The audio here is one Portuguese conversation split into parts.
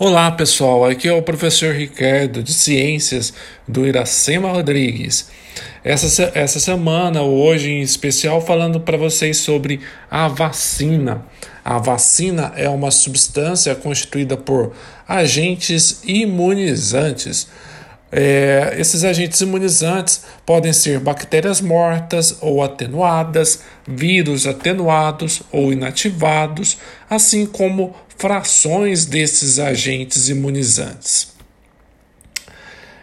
Olá pessoal, aqui é o professor Ricardo de Ciências do Iracema Rodrigues. Essa, essa semana, hoje em especial, falando para vocês sobre a vacina. A vacina é uma substância constituída por agentes imunizantes. É, esses agentes imunizantes podem ser bactérias mortas ou atenuadas, vírus atenuados ou inativados, assim como frações desses agentes imunizantes.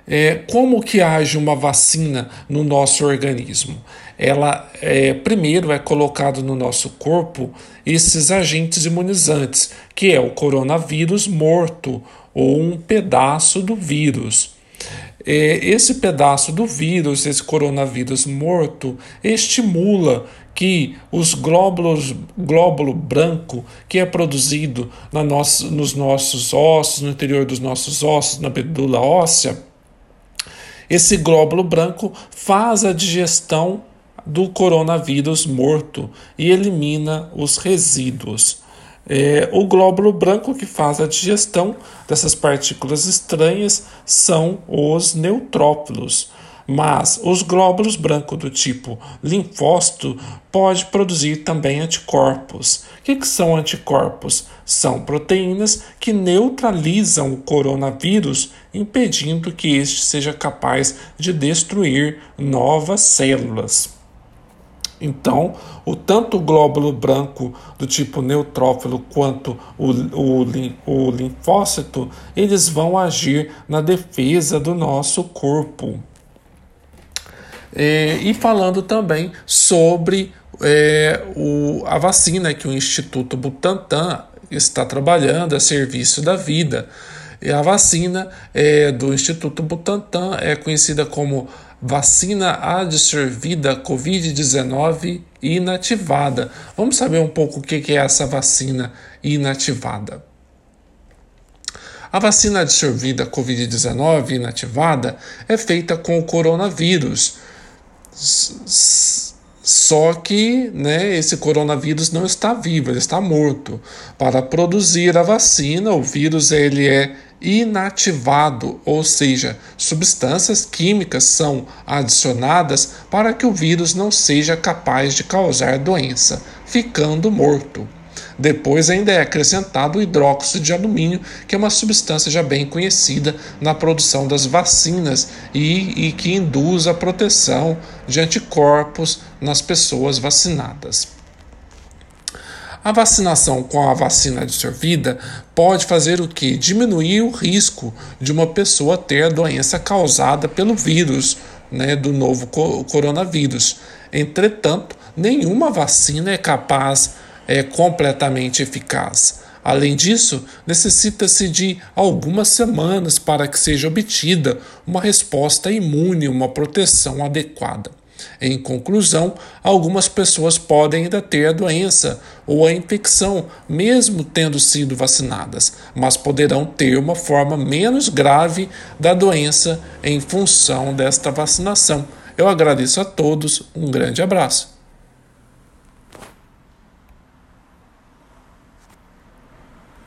É, como que age uma vacina no nosso organismo? Ela é, primeiro é colocado no nosso corpo esses agentes imunizantes, que é o coronavírus morto ou um pedaço do vírus. É, esse pedaço do vírus, esse coronavírus morto, estimula que os glóbulos glóbulo branco que é produzido na nossa, nos nossos ossos, no interior dos nossos ossos, na medula óssea, esse glóbulo branco faz a digestão do coronavírus morto e elimina os resíduos. É, o glóbulo branco que faz a digestão dessas partículas estranhas são os neutrófilos, mas os glóbulos brancos do tipo linfócito pode produzir também anticorpos. O que, que são anticorpos? São proteínas que neutralizam o coronavírus, impedindo que este seja capaz de destruir novas células. Então, o tanto o glóbulo branco do tipo neutrófilo quanto o, o, o linfócito, eles vão agir na defesa do nosso corpo. É, e falando também sobre é, o, a vacina que o Instituto Butantan está trabalhando a serviço da vida. E a vacina é, do Instituto Butantan é conhecida como vacina adsorvida Covid-19 inativada. Vamos saber um pouco o que é essa vacina inativada. A vacina adsorvida Covid-19 inativada é feita com o coronavírus. Só que né, esse coronavírus não está vivo, ele está morto. Para produzir a vacina, o vírus ele é inativado, ou seja, substâncias químicas são adicionadas para que o vírus não seja capaz de causar doença, ficando morto. Depois ainda é acrescentado o hidróxido de alumínio, que é uma substância já bem conhecida na produção das vacinas e, e que induz a proteção de anticorpos nas pessoas vacinadas. A vacinação com a vacina absorvida pode fazer o que? Diminuir o risco de uma pessoa ter a doença causada pelo vírus né, do novo coronavírus. Entretanto, nenhuma vacina é capaz, é completamente eficaz. Além disso, necessita-se de algumas semanas para que seja obtida uma resposta imune, uma proteção adequada. Em conclusão, algumas pessoas podem ainda ter a doença ou a infecção, mesmo tendo sido vacinadas, mas poderão ter uma forma menos grave da doença em função desta vacinação. Eu agradeço a todos, um grande abraço.